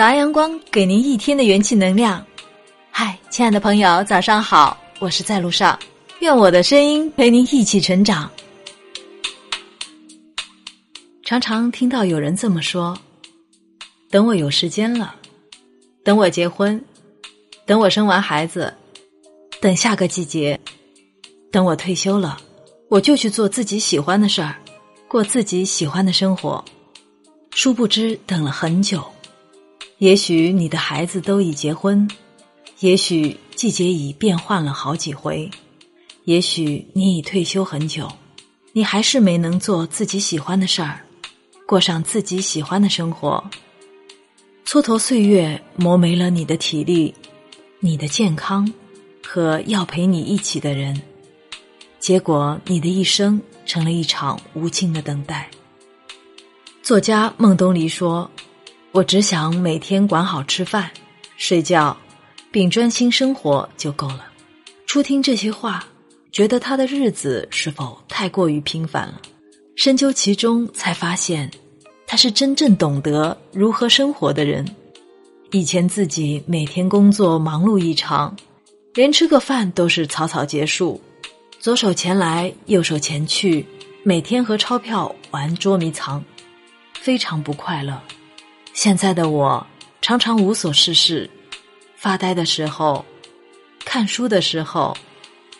早安阳光，给您一天的元气能量。嗨，亲爱的朋友，早上好，我是在路上，愿我的声音陪您一起成长。常常听到有人这么说：“等我有时间了，等我结婚，等我生完孩子，等下个季节，等我退休了，我就去做自己喜欢的事儿，过自己喜欢的生活。”殊不知，等了很久。也许你的孩子都已结婚，也许季节已变换了好几回，也许你已退休很久，你还是没能做自己喜欢的事儿，过上自己喜欢的生活。蹉跎岁月，磨没了你的体力、你的健康和要陪你一起的人，结果你的一生成了一场无尽的等待。作家孟东篱说。我只想每天管好吃饭、睡觉，并专心生活就够了。初听这些话，觉得他的日子是否太过于平凡了？深究其中，才发现他是真正懂得如何生活的人。以前自己每天工作忙碌异常，连吃个饭都是草草结束，左手前来右手前去，每天和钞票玩捉迷藏，非常不快乐。现在的我常常无所事事，发呆的时候，看书的时候，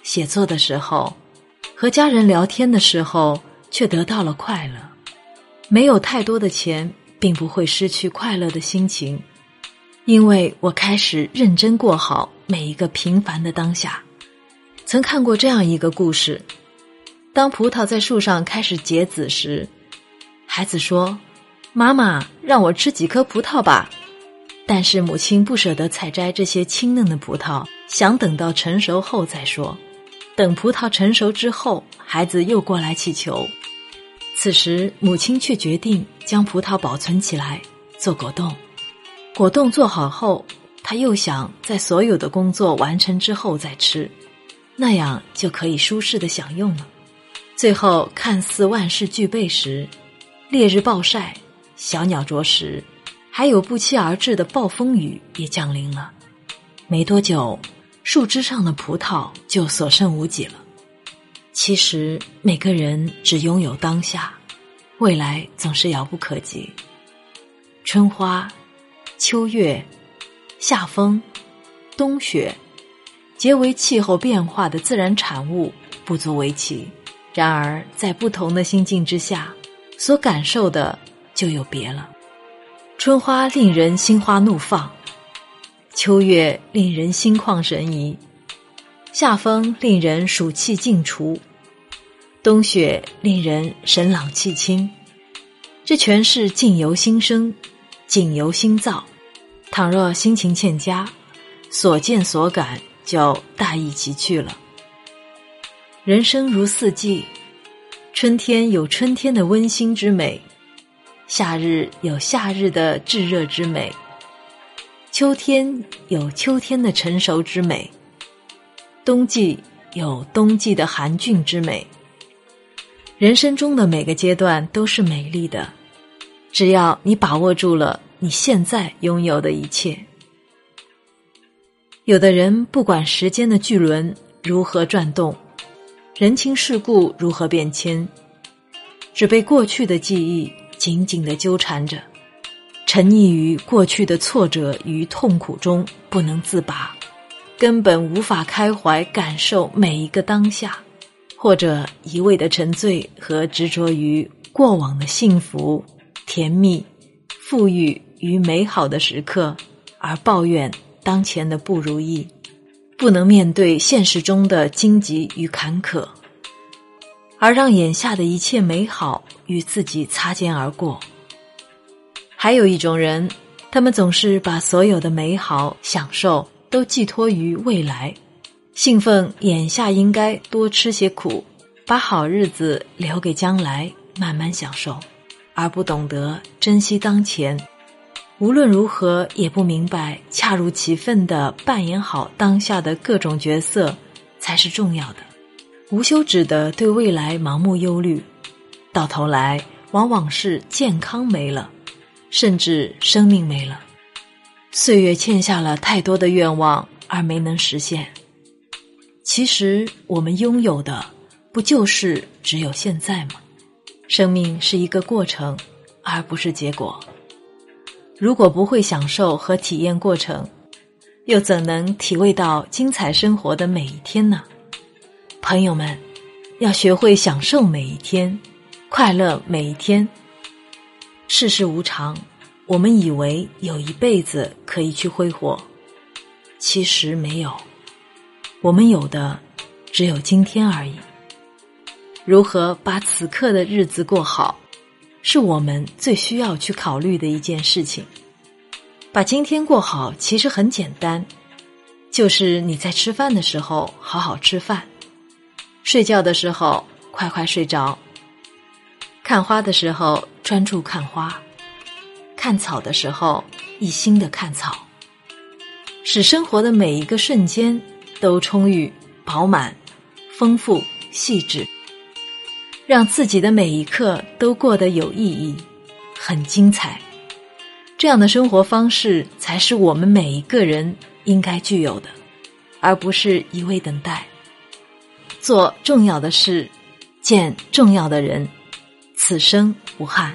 写作的时候，和家人聊天的时候，却得到了快乐。没有太多的钱，并不会失去快乐的心情，因为我开始认真过好每一个平凡的当下。曾看过这样一个故事：当葡萄在树上开始结籽时，孩子说。妈妈让我吃几颗葡萄吧，但是母亲不舍得采摘这些青嫩的葡萄，想等到成熟后再说。等葡萄成熟之后，孩子又过来祈求。此时，母亲却决定将葡萄保存起来做果冻。果冻做好后，他又想在所有的工作完成之后再吃，那样就可以舒适的享用了。最后，看似万事俱备时，烈日暴晒。小鸟啄食，还有不期而至的暴风雨也降临了。没多久，树枝上的葡萄就所剩无几了。其实，每个人只拥有当下，未来总是遥不可及。春花、秋月、夏风、冬雪，皆为气候变化的自然产物，不足为奇。然而，在不同的心境之下，所感受的。就有别了。春花令人心花怒放，秋月令人心旷神怡，夏风令人暑气尽除，冬雪令人神朗气清。这全是境由心生，境由心造。倘若心情欠佳，所见所感就大异其趣了。人生如四季，春天有春天的温馨之美。夏日有夏日的炙热之美，秋天有秋天的成熟之美，冬季有冬季的寒峻之美。人生中的每个阶段都是美丽的，只要你把握住了你现在拥有的一切。有的人不管时间的巨轮如何转动，人情世故如何变迁，只被过去的记忆。紧紧的纠缠着，沉溺于过去的挫折与痛苦中不能自拔，根本无法开怀感受每一个当下，或者一味的沉醉和执着于过往的幸福、甜蜜、富裕与美好的时刻，而抱怨当前的不如意，不能面对现实中的荆棘与坎坷。而让眼下的一切美好与自己擦肩而过。还有一种人，他们总是把所有的美好享受都寄托于未来，兴奋眼下应该多吃些苦，把好日子留给将来慢慢享受，而不懂得珍惜当前。无论如何，也不明白恰如其分的扮演好当下的各种角色才是重要的。无休止的对未来盲目忧虑，到头来往往是健康没了，甚至生命没了。岁月欠下了太多的愿望而没能实现。其实我们拥有的不就是只有现在吗？生命是一个过程，而不是结果。如果不会享受和体验过程，又怎能体味到精彩生活的每一天呢？朋友们，要学会享受每一天，快乐每一天。世事无常，我们以为有一辈子可以去挥霍，其实没有。我们有的只有今天而已。如何把此刻的日子过好，是我们最需要去考虑的一件事情。把今天过好，其实很简单，就是你在吃饭的时候好好吃饭，睡觉的时候快快睡着。看花的时候专注看花，看草的时候一心的看草，使生活的每一个瞬间都充裕、饱满、丰富、细致，让自己的每一刻都过得有意义、很精彩。这样的生活方式才是我们每一个人应该具有的，而不是一味等待。做重要的事，见重要的人。此生无憾。